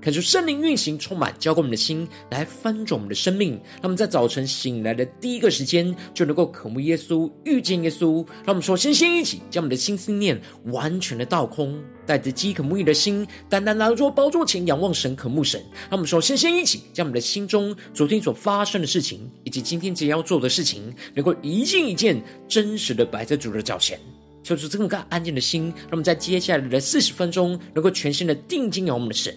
恳求圣灵运行，充满浇灌我们的心，来翻转我们的生命。让我们在早晨醒来的第一个时间，就能够渴慕耶稣，遇见耶稣。让我们首先先一起将我们的心思念完全的倒空，带着饥渴慕义的心，单单来到宝座前仰望神，渴慕神。让我们首先先一起将我们的心中昨天所发生的事情，以及今天即将要做的事情，能够一件一件真实的摆在主的脚前。求主这么个安静的心，让我们在接下来的四十分钟，能够全心的定睛仰望我们的神。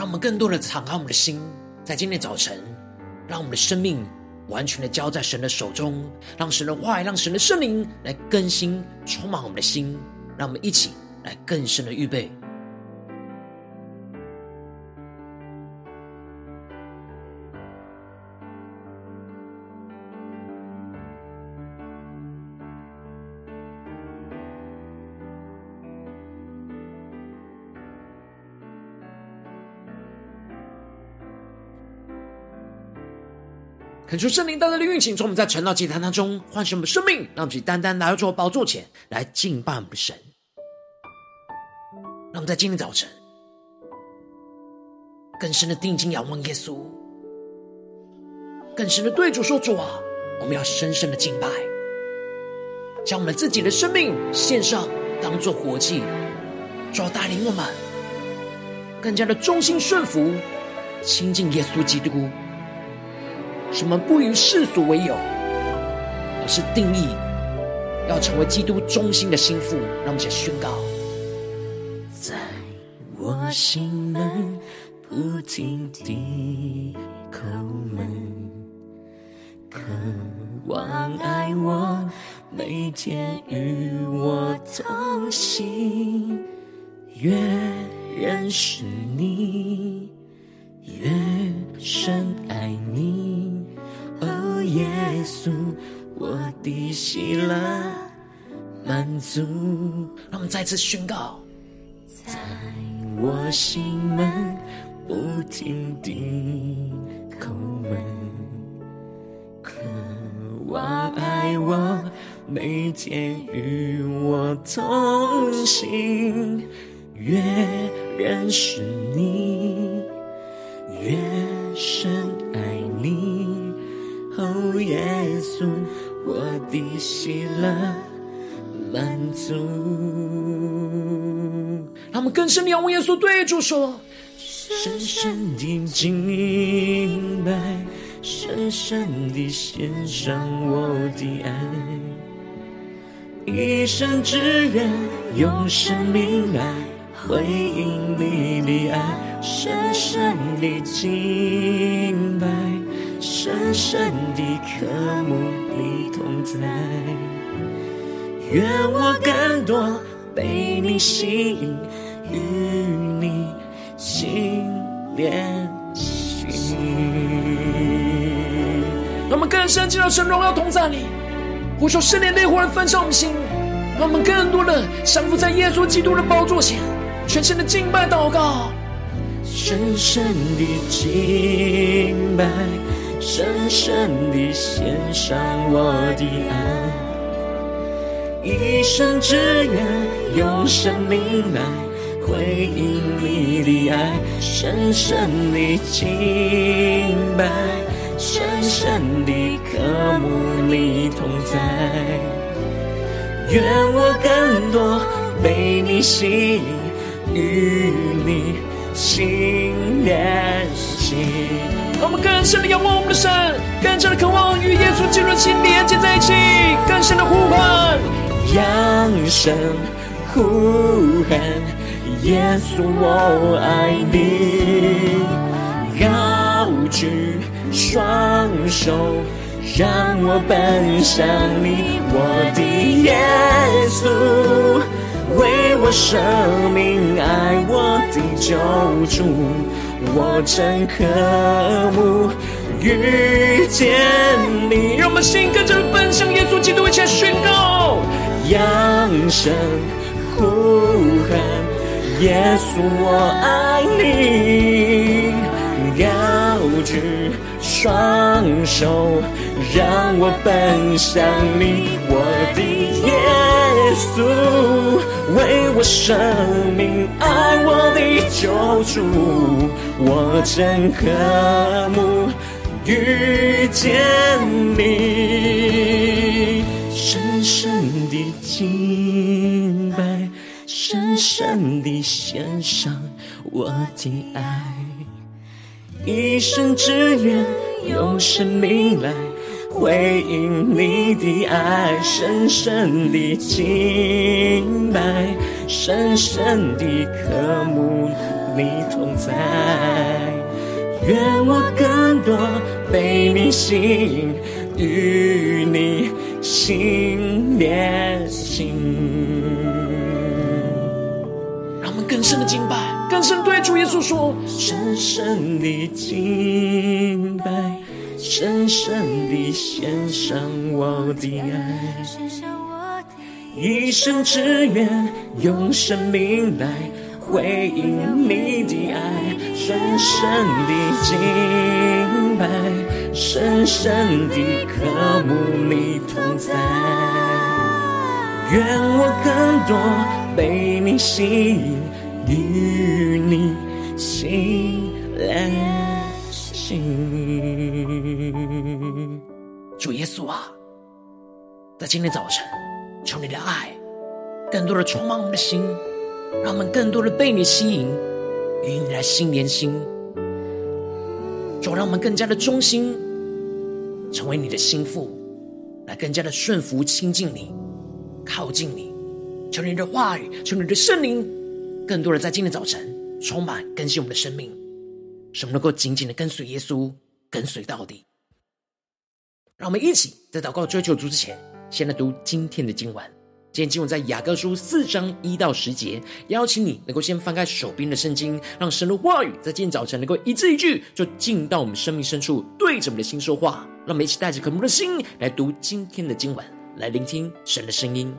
让我们更多的敞开我们的心，在今天早晨，让我们的生命完全的交在神的手中，让神的话语，让神的圣灵来更新、充满我们的心，让我们一起来更深的预备。恳求圣灵单单的运行，从我们在晨祷祭坛当中唤醒我们生命，让我们单单来到主宝座前来敬拜我们的神。让我们在今天早晨更深的定睛仰望耶稣，更深的对主说：“主啊，我们要深深的敬拜，将我们自己的生命献上，当做活祭，主要带领我们更加的忠心顺服，亲近耶稣基督。”使我们不与世俗为友，而是定义要成为基督中心的心腹。让我们一起宣告：在我心门不停地叩门，渴望爱我，每天与我同行，越认识你，越深爱你。哦，耶稣，我的喜乐满足。让我们再次宣告，在我心门不停地叩门，渴望爱我，每天与我同行，越认识你，越深爱你。哦，耶稣，我的喜乐满足。让我们更深地仰望耶稣，对主说：深深的敬拜，深深地献上我的爱，一生只愿用生命来回应你的爱，深深的敬拜。深深的渴慕你同在，愿我更多被你吸引，与你心连心。让我们更深进入神荣耀同在里，呼求圣灵烈火来焚烧我们心，让我们更多的降服在耶稣基督的宝座前，全心的敬拜祷告，深深的敬拜。深深地献上我的爱，一生只愿用生命来回应你的爱，深深的敬拜，深深的渴慕你同在。愿我更多被你吸引，与你心连心。我们更深的仰望我们的神，更加的渴望与耶稣进入心连接在一起，更深的呼唤，扬声呼喊，耶稣我爱你，高举双手，让我奔向你，我的耶稣，为我舍命爱我的救主。我真渴慕遇见你，让我们心跟着奔向耶稣基督，一起来宣告，扬声呼喊，耶稣我爱你，高举双手，让我奔向你，我的耶稣，为我生命爱我的救主。我真渴慕遇见你，深深的敬拜，深深的献上我的爱，一生只愿用生命来回应你的爱，深深的敬拜，深深的渴慕。你同在，愿我更多被你吸引，与你心连心。让我们更深的敬拜，更深对主耶稣说：深深的敬拜，深深的献上我的爱，一生只愿用生命来。回应你的爱，深深的敬拜，深深的渴慕你同在。愿我更多被你吸引，与你心连心。主耶稣啊，在今天早晨，求你的爱更多的充满我们的心。让我们更多的被你吸引，与你来心连心，主，让我们更加的忠心，成为你的心腹，来更加的顺服亲近你，靠近你。求你的话语，求你的圣灵，更多的在今天早晨充满更新我们的生命，使我们能够紧紧的跟随耶稣，跟随到底。让我们一起在祷告追求主之前，先来读今天的经文。今天经文在雅各书四章一到十节，邀请你能够先翻开手边的圣经，让神的话语在今天早晨能够一字一句，就进到我们生命深处，对着我们的心说话。让我们一起带着渴慕的心来读今天的经文，来聆听神的声音。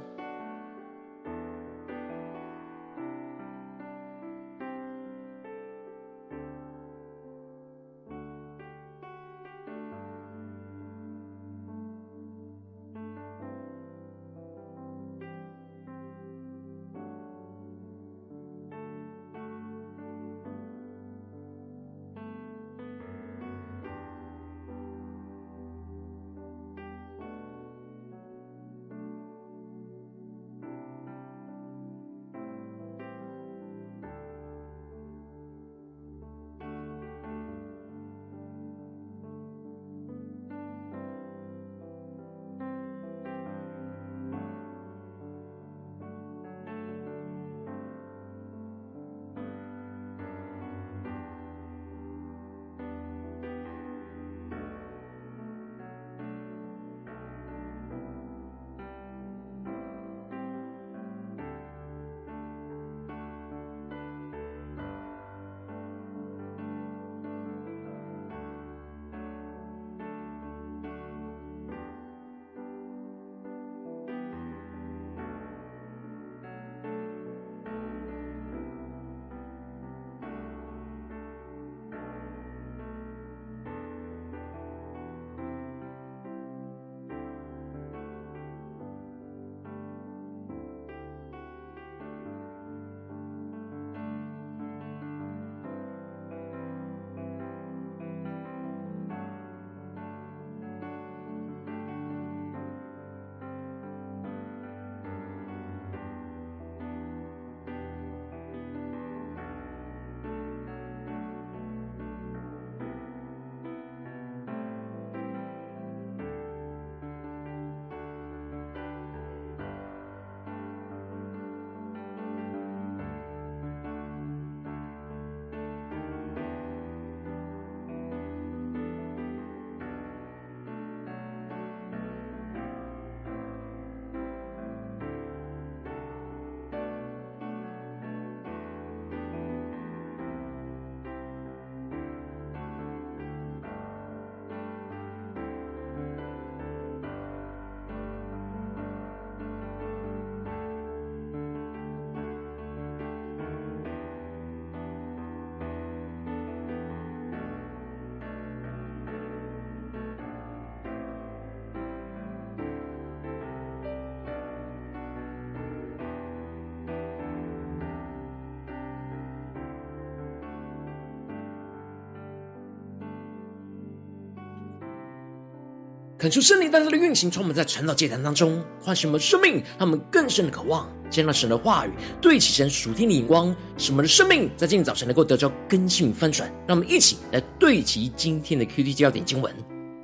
恳求圣灵在他的运行，充满在传道祭坛当中，唤醒我们生命，他们更深的渴望见到神的话语，对齐神属天的眼光，使我们的生命在今天早晨能够得到更新与翻转。让我们一起来对齐今天的 QT 焦点经文，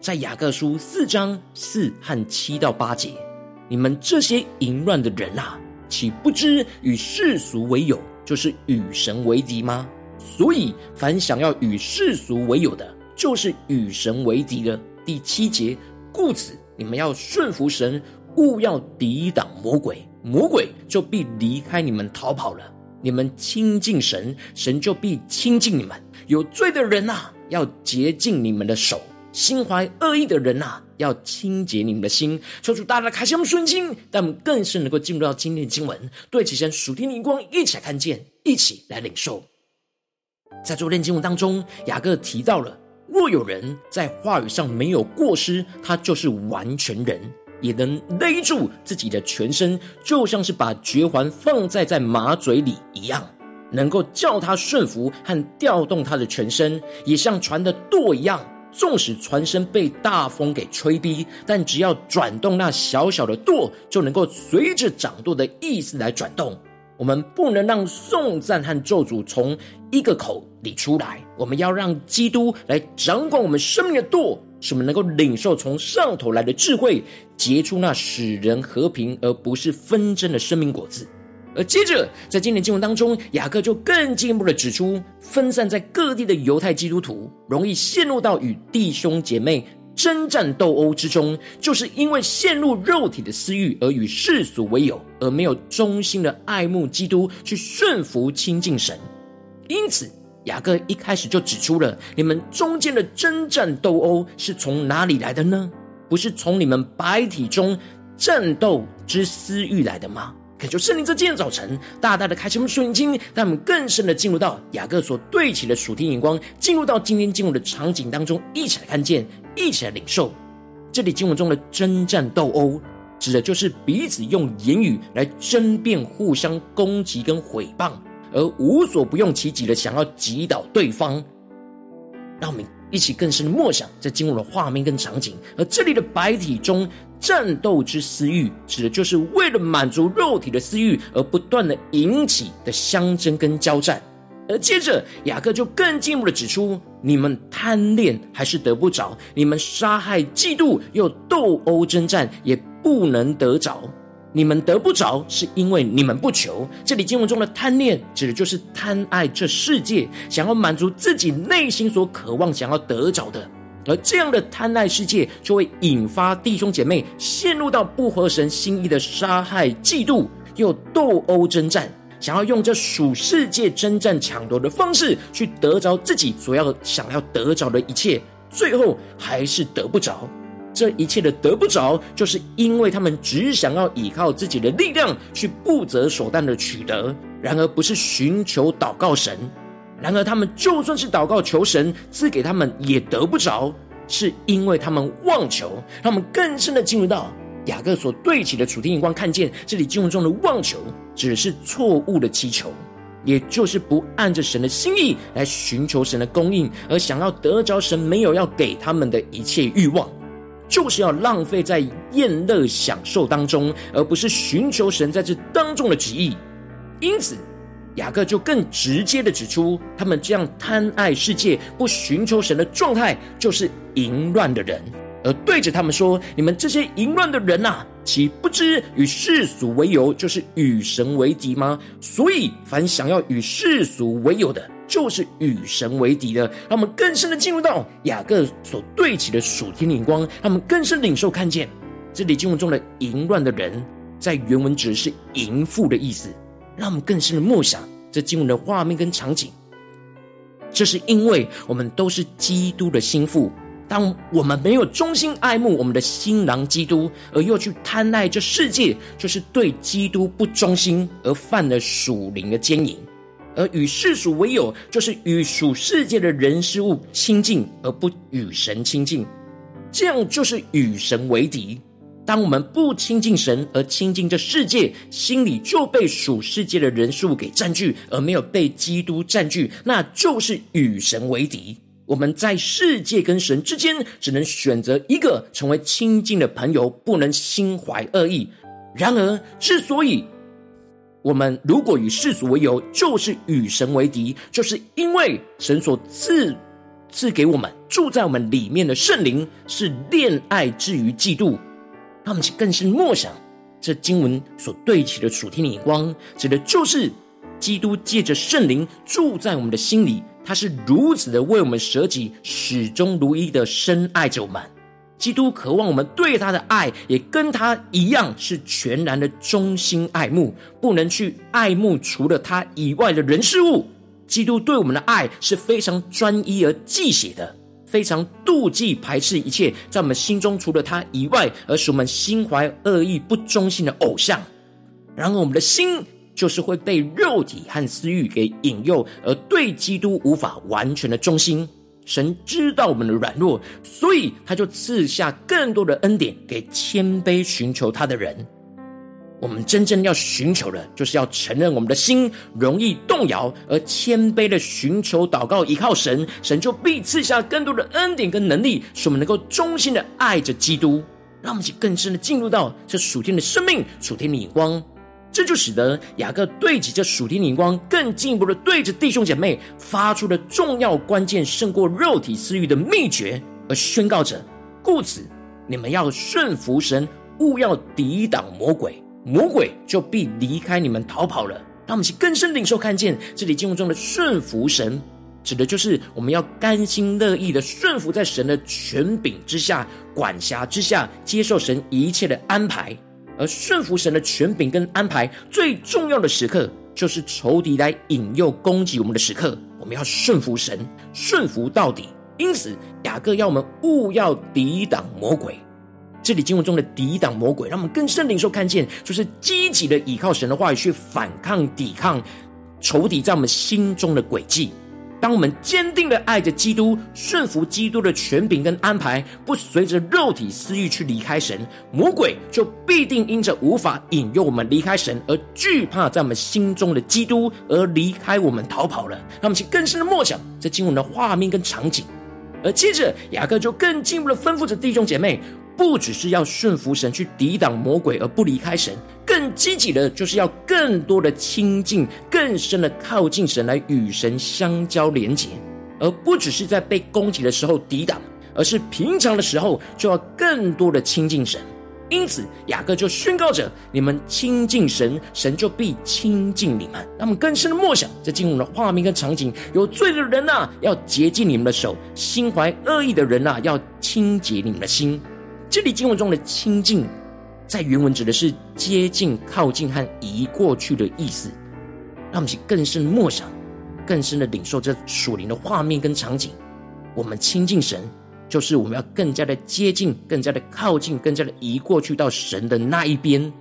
在雅各书四章四和七到八节：你们这些淫乱的人啊，岂不知与世俗为友，就是与神为敌吗？所以，凡想要与世俗为友的，就是与神为敌的。第七节。故此，你们要顺服神，勿要抵挡魔鬼，魔鬼就必离开你们逃跑了。你们亲近神，神就必亲近你们。有罪的人呐，要洁净你们的手；心怀恶意的人呐，要清洁你们的心。求主大大开启我们顺心，但我们更是能够进入到今天的经文，对齐神属天的光，一起来看见，一起来领受。在昨天经文当中，雅各提到了。若有人在话语上没有过失，他就是完全人，也能勒住自己的全身，就像是把绝环放在在马嘴里一样，能够叫他顺服和调动他的全身，也像船的舵一样。纵使船身被大风给吹逼，但只要转动那小小的舵，就能够随着掌舵的意思来转动。我们不能让颂赞和咒诅从一个口里出来，我们要让基督来掌管我们生命的舵，使我们能够领受从上头来的智慧，结出那使人和平而不是纷争的生命果子。而接着，在今年经文当中，雅各就更进一步的指出，分散在各地的犹太基督徒容易陷入到与弟兄姐妹。争战斗殴之中，就是因为陷入肉体的私欲而与世俗为友，而没有忠心的爱慕基督，去顺服亲近神。因此，雅各一开始就指出了：你们中间的争战斗殴是从哪里来的呢？不是从你们白体中战斗之私欲来的吗？恳求圣灵在今天早晨大大的开启我们属灵经，让我们更深的进入到雅各所对齐的属天眼光，进入到今天经文的场景当中，一起来看见，一起来领受。这里经文中的争战斗殴，指的就是彼此用言语来争辩、互相攻击跟毁谤，而无所不用其极的想要击倒对方。让我们一起更深的默想在经文的画面跟场景，而这里的百体中。战斗之私欲，指的就是为了满足肉体的私欲而不断的引起的相争跟交战。而接着雅各就更进一步的指出：你们贪恋还是得不着；你们杀害、嫉妒又斗殴争战，也不能得着。你们得不着，是因为你们不求。这里经文中的贪恋，指的就是贪爱这世界，想要满足自己内心所渴望、想要得着的。而这样的贪爱世界，就会引发弟兄姐妹陷入到不合神心意的杀害、嫉妒，又斗殴争战，想要用这属世界争战抢夺的方式去得着自己所要想要得着的一切，最后还是得不着。这一切的得不着，就是因为他们只想要依靠自己的力量去不择手段的取得，然而不是寻求祷告神。然而，他们就算是祷告求神赐给他们，也得不着，是因为他们妄求。让我们更深的进入到雅各所对起的主天眼光，看见这里经文中的妄求，只是错误的祈求，也就是不按着神的心意来寻求神的供应，而想要得着神没有要给他们的一切欲望，就是要浪费在宴乐享受当中，而不是寻求神在这当中的旨意。因此。雅各就更直接的指出，他们这样贪爱世界、不寻求神的状态，就是淫乱的人。而对着他们说：“你们这些淫乱的人呐，岂不知与世俗为友，就是与神为敌吗？所以，凡想要与世俗为友的，就是与神为敌的。”让我们更深的进入到雅各所对齐的属天灵光，让我们更深领受看见这里经文中的淫乱的人，在原文指的是淫妇的意思。让我们更深的默想这经文的画面跟场景。这是因为我们都是基督的心腹，当我们没有忠心爱慕我们的新郎基督，而又去贪爱这世界，就是对基督不忠心，而犯了属灵的奸淫；而与世俗为友，就是与属世界的人事物亲近，而不与神亲近，这样就是与神为敌。当我们不亲近神，而亲近这世界，心里就被属世界的人数给占据，而没有被基督占据，那就是与神为敌。我们在世界跟神之间，只能选择一个成为亲近的朋友，不能心怀恶意。然而，之所以我们如果与世俗为友，就是与神为敌，就是因为神所赐赐给我们住在我们里面的圣灵是恋爱至于嫉妒。他们更是默想这经文所对齐的属天的眼光，指的就是基督借着圣灵住在我们的心里。他是如此的为我们舍己，始终如一的深爱着我们。基督渴望我们对他的爱，也跟他一样，是全然的忠心爱慕，不能去爱慕除了他以外的人事物。基督对我们的爱是非常专一而忌血的，非常妒忌排斥一切在我们心中除了他以外，而使我们心怀恶意、不忠心的偶像。然而，我们的心。就是会被肉体和私欲给引诱，而对基督无法完全的忠心。神知道我们的软弱，所以他就赐下更多的恩典给谦卑寻求他的人。我们真正要寻求的，就是要承认我们的心容易动摇，而谦卑的寻求祷告，依靠神，神就必赐下更多的恩典跟能力，使我们能够忠心的爱着基督。让我们去更深的进入到这属天的生命、属天的眼光。这就使得雅各对齐这属天灵光，更进一步的对着弟兄姐妹发出了重要关键胜过肉体私欲的秘诀，而宣告着：故此，你们要顺服神，勿要抵挡魔鬼，魔鬼就必离开你们逃跑了。让我们去更深领受看见这里经文中的顺服神，指的就是我们要甘心乐意的顺服在神的权柄之下、管辖之下，接受神一切的安排。而顺服神的权柄跟安排，最重要的时刻，就是仇敌来引诱攻击我们的时刻。我们要顺服神，顺服到底。因此，雅各要我们勿要抵挡魔鬼。这里经文中的抵挡魔鬼，让我们更深领受看见，就是积极的依靠神的话语去反抗、抵抗仇敌在我们心中的诡计。当我们坚定的爱着基督，顺服基督的权柄跟安排，不随着肉体私欲去离开神，魔鬼就必定因着无法引诱我们离开神而惧怕在我们心中的基督，而离开我们逃跑了。让我们去更深的默想这经文的画面跟场景，而接着雅各就更进一步的吩咐着弟兄姐妹。不只是要顺服神去抵挡魔鬼而不离开神，更积极的就是要更多的亲近、更深的靠近神来与神相交连结，而不只是在被攻击的时候抵挡，而是平常的时候就要更多的亲近神。因此，雅各就宣告着：你们亲近神，神就必亲近你们。那么更深的默想，这经文的画面跟场景：有罪的人呐、要洁净你们的手；心怀恶意的人呐、要清洁你们的心。这里经文中的亲近，在原文指的是接近、靠近和移过去的意思。让我们去更深默想，更深的领受这属灵的画面跟场景。我们亲近神，就是我们要更加的接近、更加的靠近、更加的移过去到神的那一边。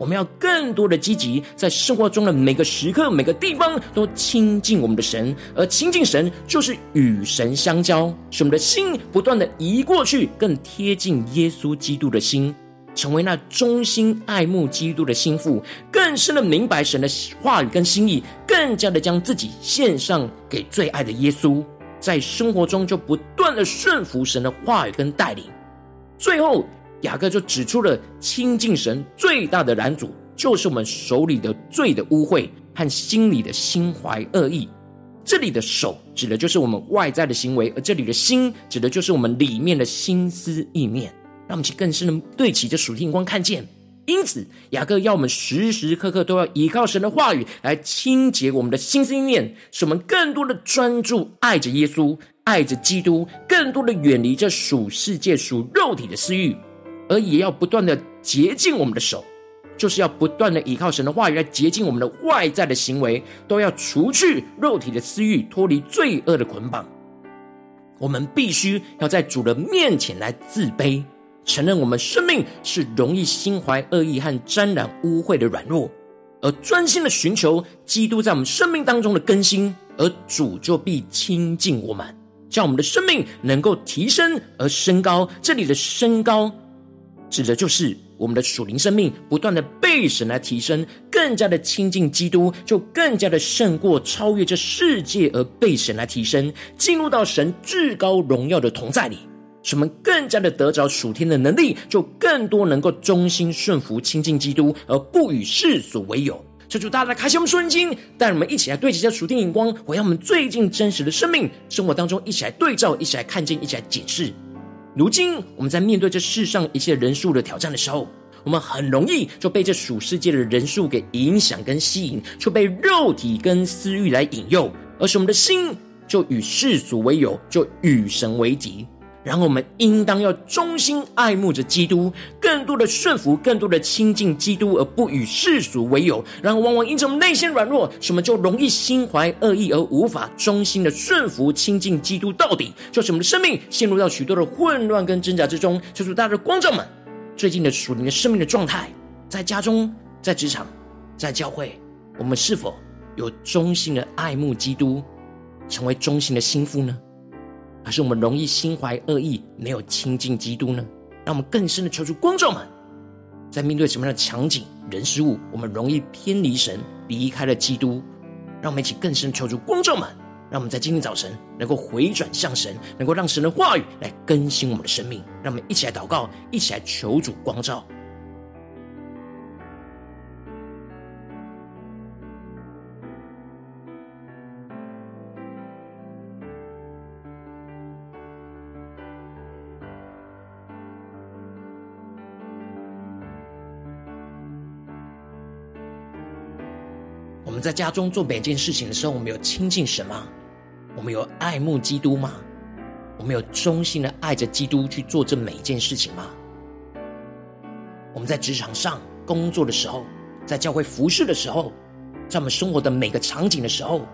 我们要更多的积极，在生活中的每个时刻、每个地方都亲近我们的神，而亲近神就是与神相交，使我们的心不断的移过去，更贴近耶稣基督的心，成为那忠心爱慕基督的心腹，更深的明白神的话语跟心意，更加的将自己献上给最爱的耶稣，在生活中就不断的顺服神的话语跟带领，最后。雅各就指出了亲近神最大的拦阻，就是我们手里的罪的污秽和心里的心怀恶意。这里的手指的就是我们外在的行为，而这里的心指的就是我们里面的心思意念。让我们去更深的对齐这属天光看见。因此，雅各要我们时时刻刻都要依靠神的话语来清洁我们的心思意念，使我们更多的专注爱着耶稣，爱着基督，更多的远离这属世界、属肉体的私欲。而也要不断的洁净我们的手，就是要不断的依靠神的话语来洁净我们的外在的行为，都要除去肉体的私欲，脱离罪恶的捆绑。我们必须要在主的面前来自卑，承认我们生命是容易心怀恶意和沾染污秽的软弱，而专心的寻求基督在我们生命当中的更新，而主就必亲近我们，将我们的生命能够提升而升高。这里的升高。指的就是我们的属灵生命不断的被神来提升，更加的亲近基督，就更加的胜过超越这世界而被神来提升，进入到神至高荣耀的同在里，使我们更加的得着属天的能力，就更多能够忠心顺服亲近基督，而不与世俗为友。求主大大开启我们属灵经，带我们一起来对齐这属天眼光，回到我们最近真实的生命生活当中，一起来对照，一起来看见，一起来检视。如今我们在面对这世上一切人数的挑战的时候，我们很容易就被这属世界的人数给影响跟吸引，就被肉体跟私欲来引诱，而是我们的心就与世俗为友，就与神为敌。然后我们应当要忠心爱慕着基督，更多的顺服，更多的亲近基督，而不与世俗为友。然后往往因着我们内心软弱，什么就容易心怀恶意，而无法忠心的顺服亲近基督到底，就使我们的生命陷入到许多的混乱跟挣扎之中。求主大家的光照们，最近的属灵的生命的状态，在家中、在职场、在教会，我们是否有忠心的爱慕基督，成为忠心的心腹呢？还是我们容易心怀恶意，没有亲近基督呢？让我们更深的求主光照们，在面对什么样的场景、人、事物，我们容易偏离神，离开了基督。让我们一起更深求主光照们，让我们在今天早晨能够回转向神，能够让神的话语来更新我们的生命。让我们一起来祷告，一起来求主光照。们在家中做每件事情的时候，我们有亲近神吗？我们有爱慕基督吗？我们有忠心的爱着基督去做这每一件事情吗？我们在职场上工作的时候，在教会服侍的时候，在我们生活的每个场景的时候，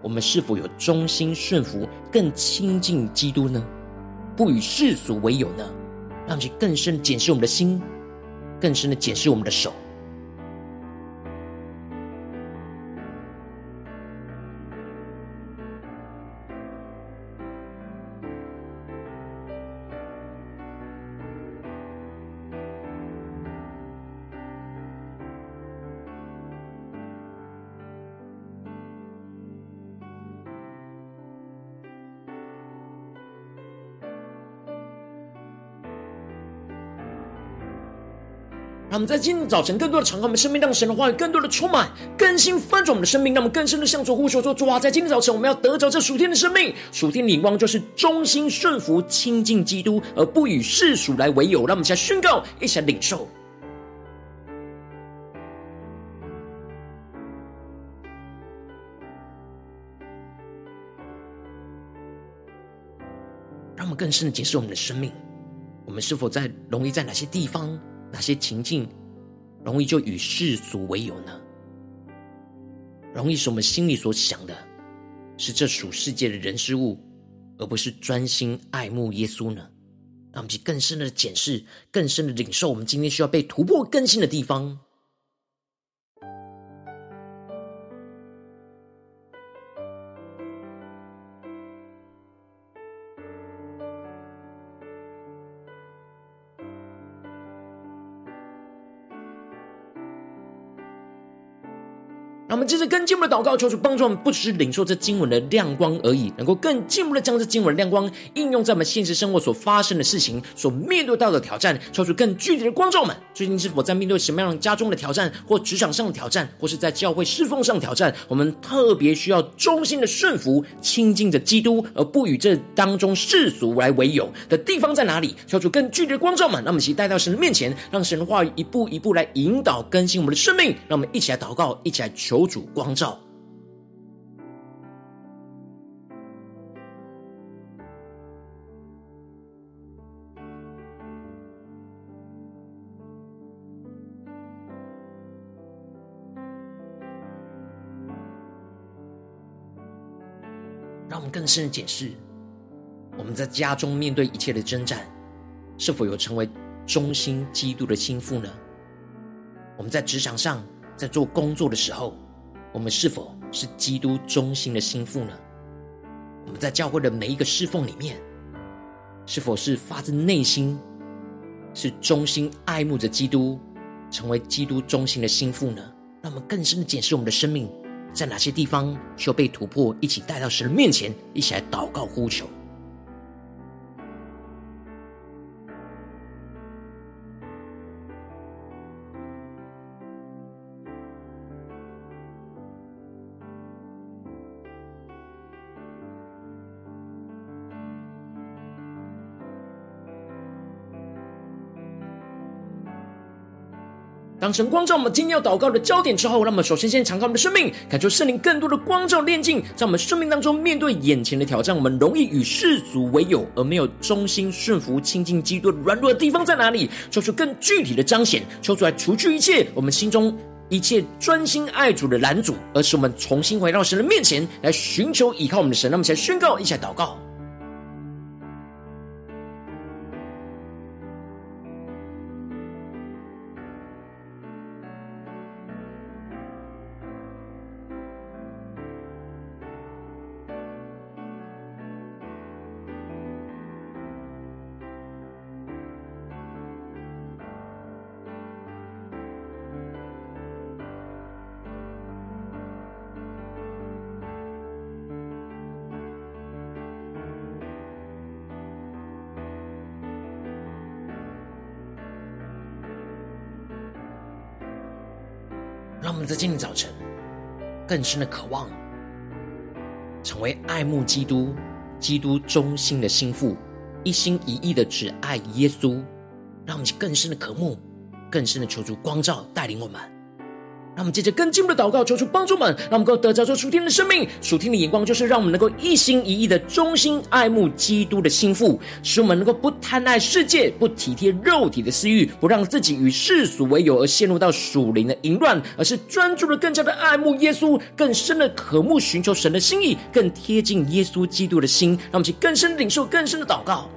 我们是否有忠心顺服、更亲近基督呢？不与世俗为友呢？让我们去更深的检视我们的心，更深的检视我们的手。让我们在今天早晨更多的敞开我们生命，让神的话语更多的充满、更新、翻转我们的生命。让我们更深的向主呼求说：主啊，在今天早晨，我们要得着这属天的生命。属天的眼光就是忠心顺服、亲近基督，而不与世俗来为友。让我们一起来宣告，一起来领受。让我们更深的解释我们的生命。我们是否在容易在哪些地方？哪些情境容易就与世俗为友呢？容易是我们心里所想的是这属世界的人事物，而不是专心爱慕耶稣呢？让我们去更深的检视，更深的领受，我们今天需要被突破更新的地方。接着更进步的祷告，求主帮助我们，不只是领受这经文的亮光而已，能够更进步的将这经文的亮光应用在我们现实生活所发生的事情、所面对到的挑战，求主更具体的光照我们。最近是否在面对什么样家中的挑战，或职场上的挑战，或是在教会侍奉上的挑战？我们特别需要忠心的顺服、亲近着基督，而不与这当中世俗来为友的地方在哪里？求主更具体的光照们。让我们一起带到神的面前，让神的话语一步一步来引导更新我们的生命。让我们一起来祷告，一起来求。主光照，让我们更深的解释：我们在家中面对一切的征战，是否有成为忠心基督的心腹呢？我们在职场上，在做工作的时候。我们是否是基督中心的心腹呢？我们在教会的每一个侍奉里面，是否是发自内心是忠心爱慕着基督，成为基督中心的心腹呢？让我们更深的检视我们的生命，在哪些地方需要被突破？一起带到神的面前，一起来祷告呼求。当神光照我们今天要祷告的焦点之后，让我们首先先敞开我们的生命，感受圣灵更多的光照炼净，在我们生命当中面对眼前的挑战，我们容易与世俗为友，而没有忠心顺服亲近基督的软弱的地方在哪里？求出更具体的彰显，求出来除去一切我们心中一切专心爱主的拦阻，而使我们重新回到神的面前来寻求依靠我们的神。那么，先宣告一下祷告。更深的渴望，成为爱慕基督、基督忠心的心腹，一心一意的只爱耶稣。让我们去更深的渴慕，更深的求主光照带领我们。让我们接着更进一步的祷告，求主帮助们，让我们能够得着这属天的生命。属天的眼光就是让我们能够一心一意的忠心爱慕基督的心腹，使我们能够不贪爱世界，不体贴肉体的私欲，不让自己与世俗为友而陷入到属灵的淫乱，而是专注的更加的爱慕耶稣，更深的渴慕寻求神的心意，更贴近耶稣基督的心。让我们去更深领受，更深的祷告。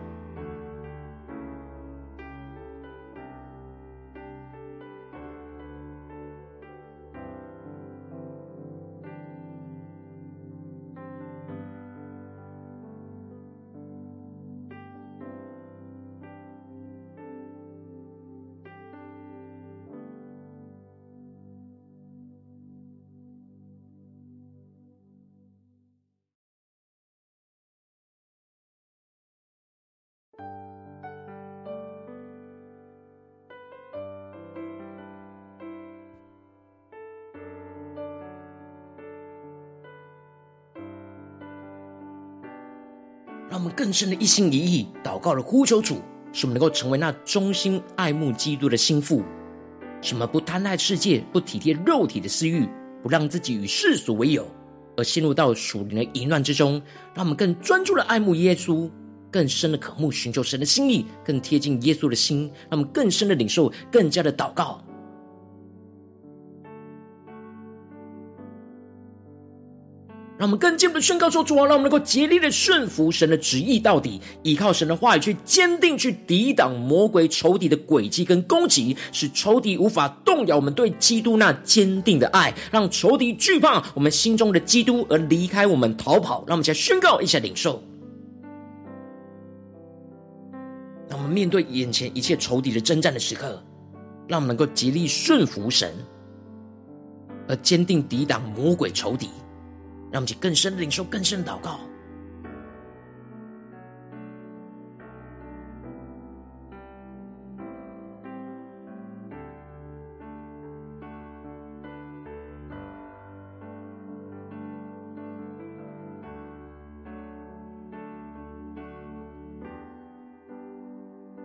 更深的一心一意祷告的呼求主，使我们能够成为那忠心爱慕基督的心腹，使我们不贪爱世界，不体贴肉体的私欲，不让自己与世俗为友，而陷入到属灵的淫乱之中。让我们更专注的爱慕耶稣，更深的渴慕寻求神的心意，更贴近耶稣的心。让我们更深的领受，更加的祷告。让我们更进一步的宣告说：“主啊，让我们能够竭力的顺服神的旨意到底，依靠神的话语去坚定去抵挡魔鬼仇敌的诡计跟攻击，使仇敌无法动摇我们对基督那坚定的爱，让仇敌惧怕我们心中的基督而离开我们逃跑。”让我们先宣告一下领受。让我们面对眼前一切仇敌的征战的时刻，让我们能够竭力顺服神，而坚定抵挡魔鬼仇敌。让我们更深的领受，更深的祷告。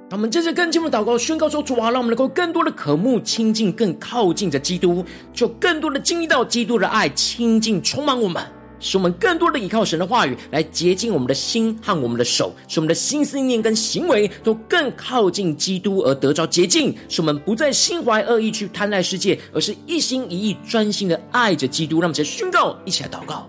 让我们接着更进一步祷告，宣告说：主啊，让我们能够更多的渴慕亲近，更靠近着基督，就更多的经历到基督的爱，亲近充满我们，使我们更多的依靠神的话语来洁净我们的心和我们的手，使我们的心思念跟行为都更靠近基督而得着洁净，使我们不再心怀恶意去贪爱世界，而是一心一意专心的爱着基督。让我们先宣告，一起来祷告。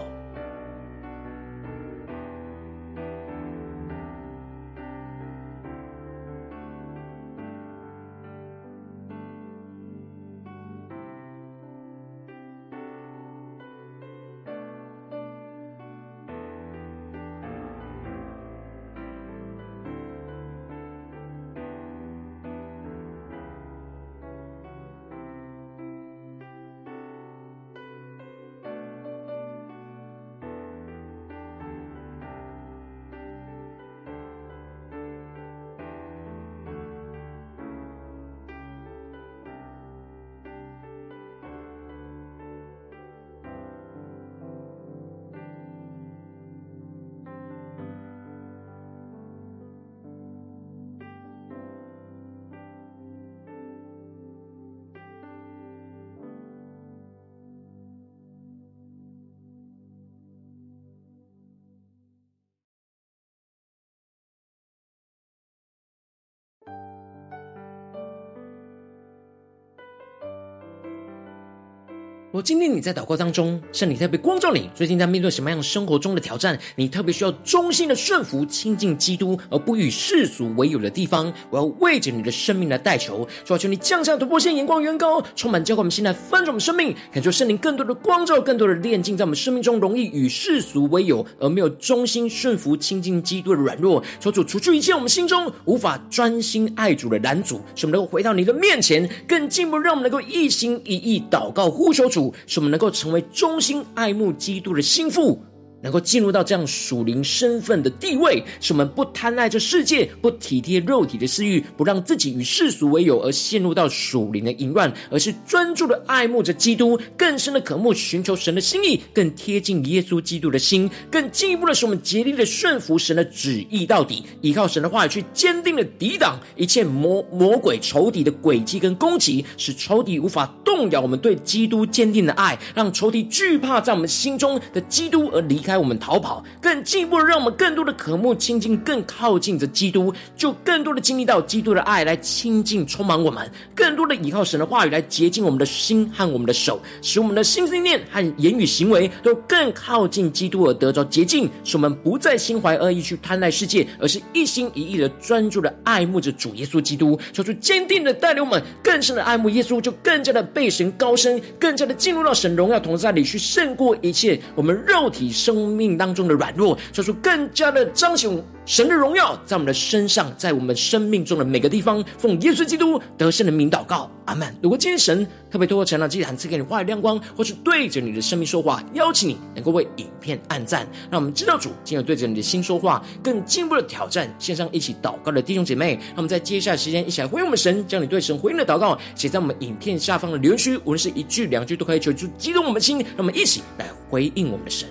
我今天你在祷告当中，圣灵特别光照你，最近在面对什么样生活中的挑战？你特别需要忠心的顺服、亲近基督，而不与世俗为友的地方。我要为着你的生命来代求，主啊，求你降下突破线，眼光远高，充满浇灌我们心来翻转我们生命，感受圣灵更多的光照，更多的炼净，在我们生命中容易与世俗为友，而没有忠心顺服、亲近基督的软弱。求主除去一切我们心中无法专心爱主的拦阻，使我们能够回到你的面前，更进一步让我们能够一心一意祷告呼求主。使我们能够成为忠心爱慕基督的心腹。能够进入到这样属灵身份的地位，使我们不贪爱这世界，不体贴肉体的私欲，不让自己与世俗为友而陷入到属灵的淫乱，而是专注的爱慕着基督，更深的渴慕寻求神的心意，更贴近耶稣基督的心，更进一步的使我们竭力的顺服神的旨意到底，依靠神的话语去坚定的抵挡一切魔魔鬼仇敌的诡计跟攻击，使仇敌无法动摇我们对基督坚定的爱，让仇敌惧怕在我们心中的基督而离开。让我们逃跑，更进一步的让我们更多的渴慕亲近，更靠近着基督，就更多的经历到基督的爱来亲近充满我们，更多的依靠神的话语来洁净我们的心和我们的手，使我们的心思念和言语行为都更靠近基督而得着洁净，使我们不再心怀恶意去贪爱世界，而是一心一意的专注的爱慕着主耶稣基督，求主坚定的带领我们更深的爱慕耶稣，就更加的被神高升，更加的进入到神荣耀同在里去，胜过一切我们肉体生。生命当中的软弱，做出更加的彰显神的荣耀，在我们的身上，在我们生命中的每个地方，奉耶稣基督得胜的名祷告，阿门。如果今天神特别透过成长祭坛赐给你话语亮光，或是对着你的生命说话，邀请你能够为影片按赞，让我们知道主今日对着你的心说话，更进一步的挑战线上一起祷告的弟兄姐妹。让我们在接下来时间一起来回应我们神，将你对神回应的祷告写在我们影片下方的留言区，无论是一句两句都可以，求主激动我们的心，让我们一起来回应我们的神。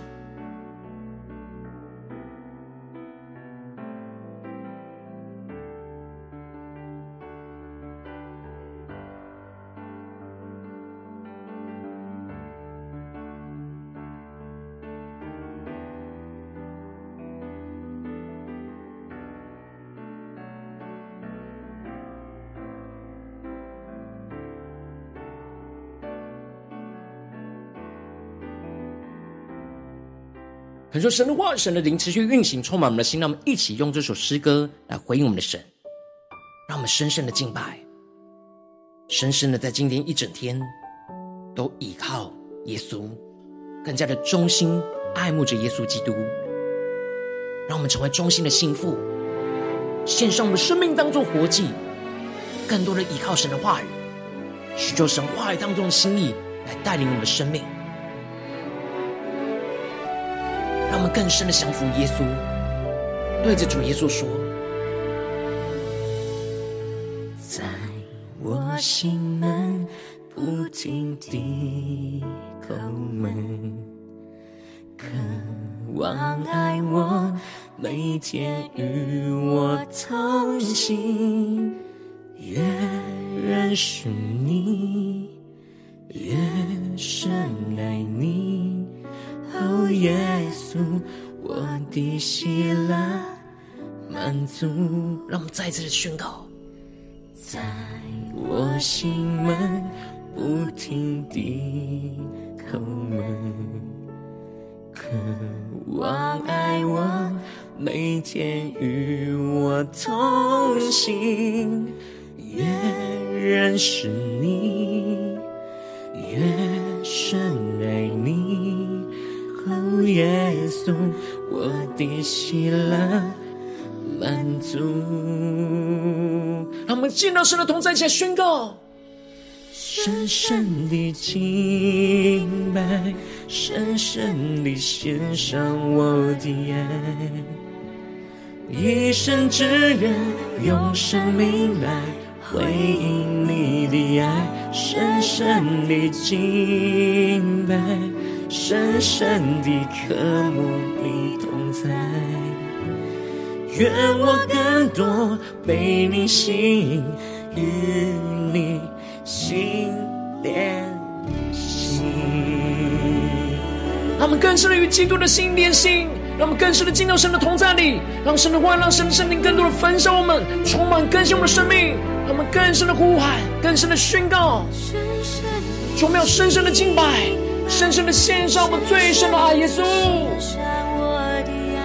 恳求神的话，神的灵持续运行，充满我们的心。让我们一起用这首诗歌来回应我们的神，让我们深深的敬拜，深深的在今天一整天都倚靠耶稣，更加的忠心爱慕着耶稣基督。让我们成为忠心的心腹，献上我们的生命当做活祭，更多的依靠神的话语，寻求神话语当中的心意来带领我们的生命。更深的降服耶稣，对着主耶稣说：“在我心门不停地叩门，渴望爱我，每天与我同行，越认识你，越深爱你。”哦，耶稣，我的喜乐满足。让我们再一次的宣告，在我心门不停地叩门，渴望爱我，每天与我同行，越认识你，越深爱你。哦，耶稣，我的喜乐满足。让我们见到神的同在，一起来宣告。深深的敬拜，深深的献上我的爱，一生只愿用生命来回应你的爱，深深的敬拜。深深的渴慕你同在，愿我更多被你吸引，与你心连心。让我们更深的与基督的心连心，让我们更深的进到神的同在里，让神的话，让神的圣灵更多的焚烧我们，充满更新我们的生命，让我们更深的呼喊，更深的宣告，充满深深的敬拜。深深的献上我们最深的爱，耶稣。献上我的爱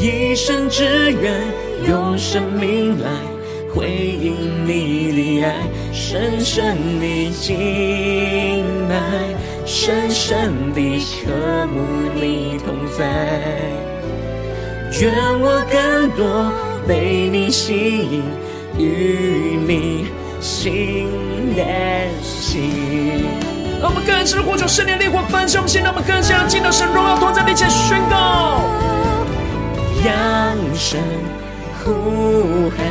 一生只愿用生命来回应你的爱，深深的敬拜，深深的渴慕你同在。愿我更多被你吸引，与你心连心。让我们更深的呼求圣灵烈火焚烧我们心，让我们更加进到神荣耀同在面前宣告。扬声呼喊，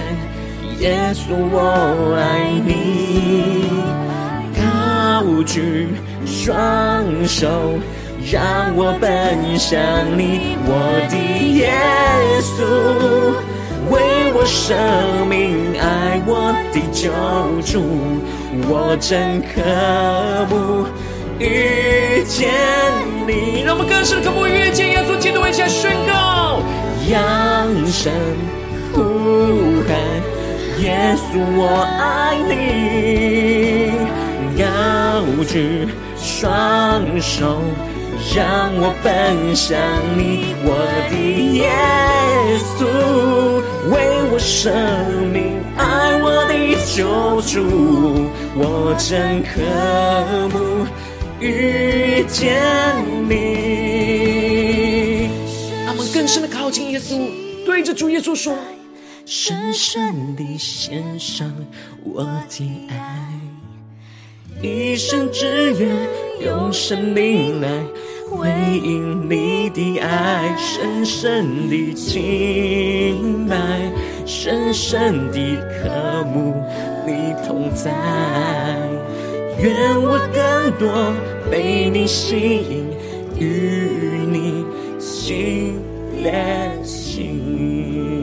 耶稣我爱你，高举双手，让我奔向你，我的耶稣。为我舍命爱我的救主，我真渴慕遇见你。让我们更深渴慕遇见耶稣基督，一起来宣告，扬声呼喊，耶稣我爱你，高举双手，让我奔向你，我的耶稣。为我舍命爱我的救主，我真渴慕遇见你。他们更深的靠近耶稣，对着主耶稣说：深深地献上我的爱，一生只愿用生命来。回应你的爱，深深的敬拜，深深的渴慕你同在。愿我更多被你吸引，与你心连心。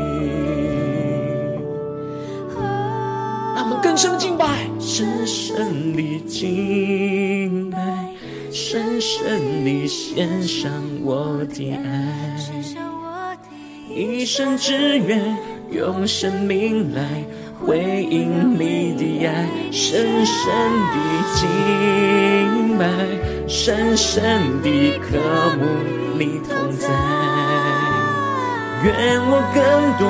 让我们更深的敬拜，深深的敬。深深地献上我的爱，一生只愿用生命来回应你的爱，深深的敬拜，深深的渴慕你同在，愿我更多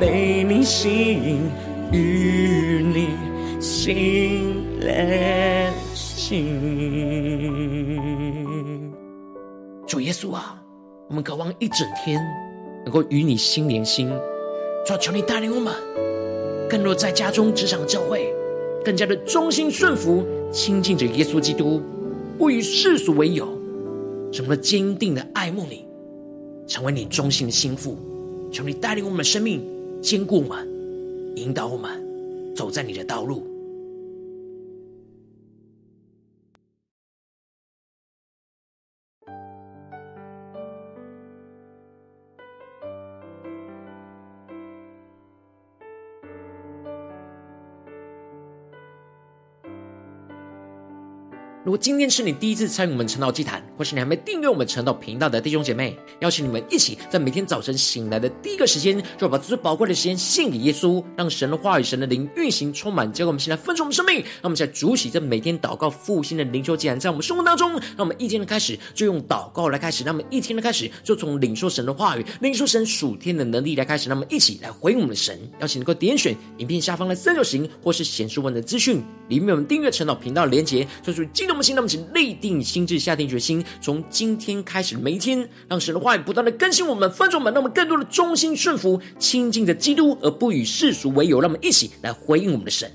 被你吸引，与你心连。心。主耶稣啊，我们渴望一整天能够与你心连心。主啊，求你带领我们，更多在家中、职场、教会，更加的忠心顺服，亲近着耶稣基督，不与世俗为友。什么坚定的爱慕你，成为你忠心的心腹。求你带领我们的生命，坚固我们，引导我们走在你的道路。如果今天是你第一次参与我们晨祷祭坛，或是你还没订阅我们晨祷频道的弟兄姐妹，邀请你们一起在每天早晨醒来的第一个时间，就把最宝贵的时间献给耶稣，让神的话语、神的灵运行充满，结果我们现在分盛我们生命，让我们在主喜在每天祷告复兴的灵修祭坛，在我们生活当中，让我们一天的开始就用祷告来开始，让我们一天的开始就从领受神的话语、领受神属天的能力来开始，让我们一起来回应我们的神。邀请能够点选影片下方的三角形，或是显示文的资讯，里面有我们订阅晨祷频道的连结，做出激动。那么，那么，请立定心智，下定决心，从今天开始，每一天，让神的话语不断的更新我们，翻转我们，让我们更多的忠心顺服，亲近的基督，而不与世俗为友。让我们一起来回应我们的神。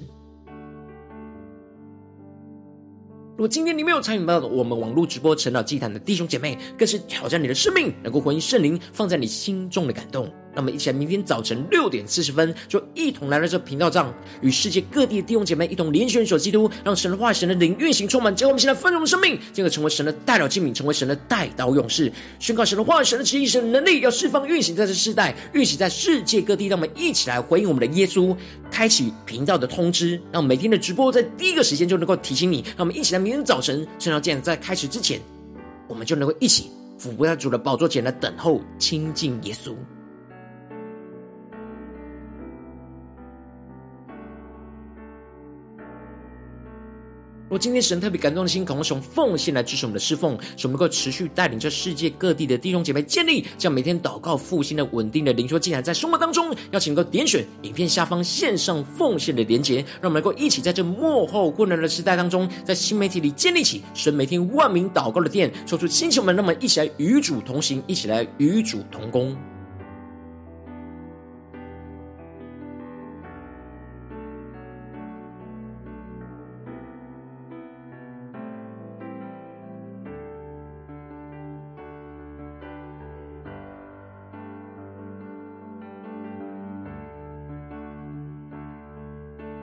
如果今天你没有参与到我们网络直播晨祷祭坛的弟兄姐妹，更是挑战你的生命，能够回应圣灵放在你心中的感动。那么，一起来，明天早晨六点四十分，就一同来到这频道上，与世界各地的弟兄姐妹一同连选手基督，让神的话语、神的灵运行。充满。结果，我们现在丰盛的生命，进而成为神的代表器皿，成为神的代祷勇士，宣告神的话语、神的旨意、神的能力，要释放运行。在这世代，运行。在世界各地。让我们一起来回应我们的耶稣，开启频道的通知，让每天的直播在第一个时间就能够提醒你。让我们一起来，明天早晨晨祷祭坛在开始之前，我们就能够一起俯伏在主的宝座前来等候亲近耶稣。若今天神特别感动的心，渴望从奉献来支持我们的侍奉，使我们能够持续带领着世界各地的弟兄姐妹建立这样每天祷告复兴的稳定的灵修祭坛，在生活当中，邀请能够点选影片下方线上奉献的连结，让我们能够一起在这幕后困难的时代当中，在新媒体里建立起神每天万名祷告的殿，说出星球们，那么一起来与主同行，一起来与主同工。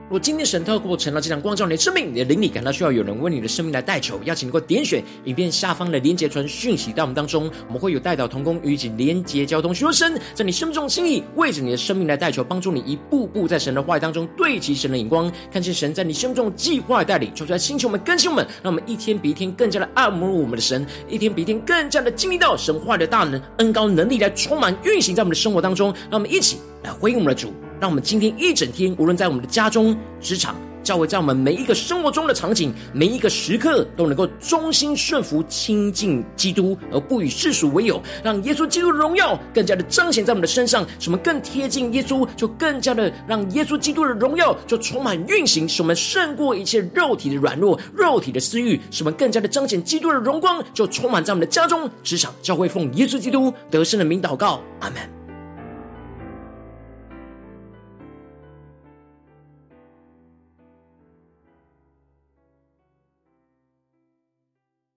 如果今天神透过晨祷祭坛光照你的生命，你的灵里感到需要有人为你的生命来代求，邀请你能够点选影片下方的连结传讯息到我们当中，我们会有代祷同工与你连结交通，寻求神在你生命中的心意，为着你的生命来代求，帮助你一步步在神的话语当中对齐神的眼光，看见神在你生命中的计划带领，求出来星球们更新我们，让我们一天比一天更加的爱慕我们的神，一天比一天更加的经历到神话的大能、恩高能力来充满运行在我们的生活当中，让我们一起来回应我们的主。让我们今天一整天，无论在我们的家中、职场、教会，在我们每一个生活中的场景、每一个时刻，都能够忠心顺服、亲近基督，而不与世俗为友，让耶稣基督的荣耀更加的彰显在我们的身上，使我们更贴近耶稣，就更加的让耶稣基督的荣耀就充满运行，使我们胜过一切肉体的软弱、肉体的私欲，使我们更加的彰显基督的荣光，就充满在我们的家中、职场、教会，奉耶稣基督得胜的名祷告，阿门。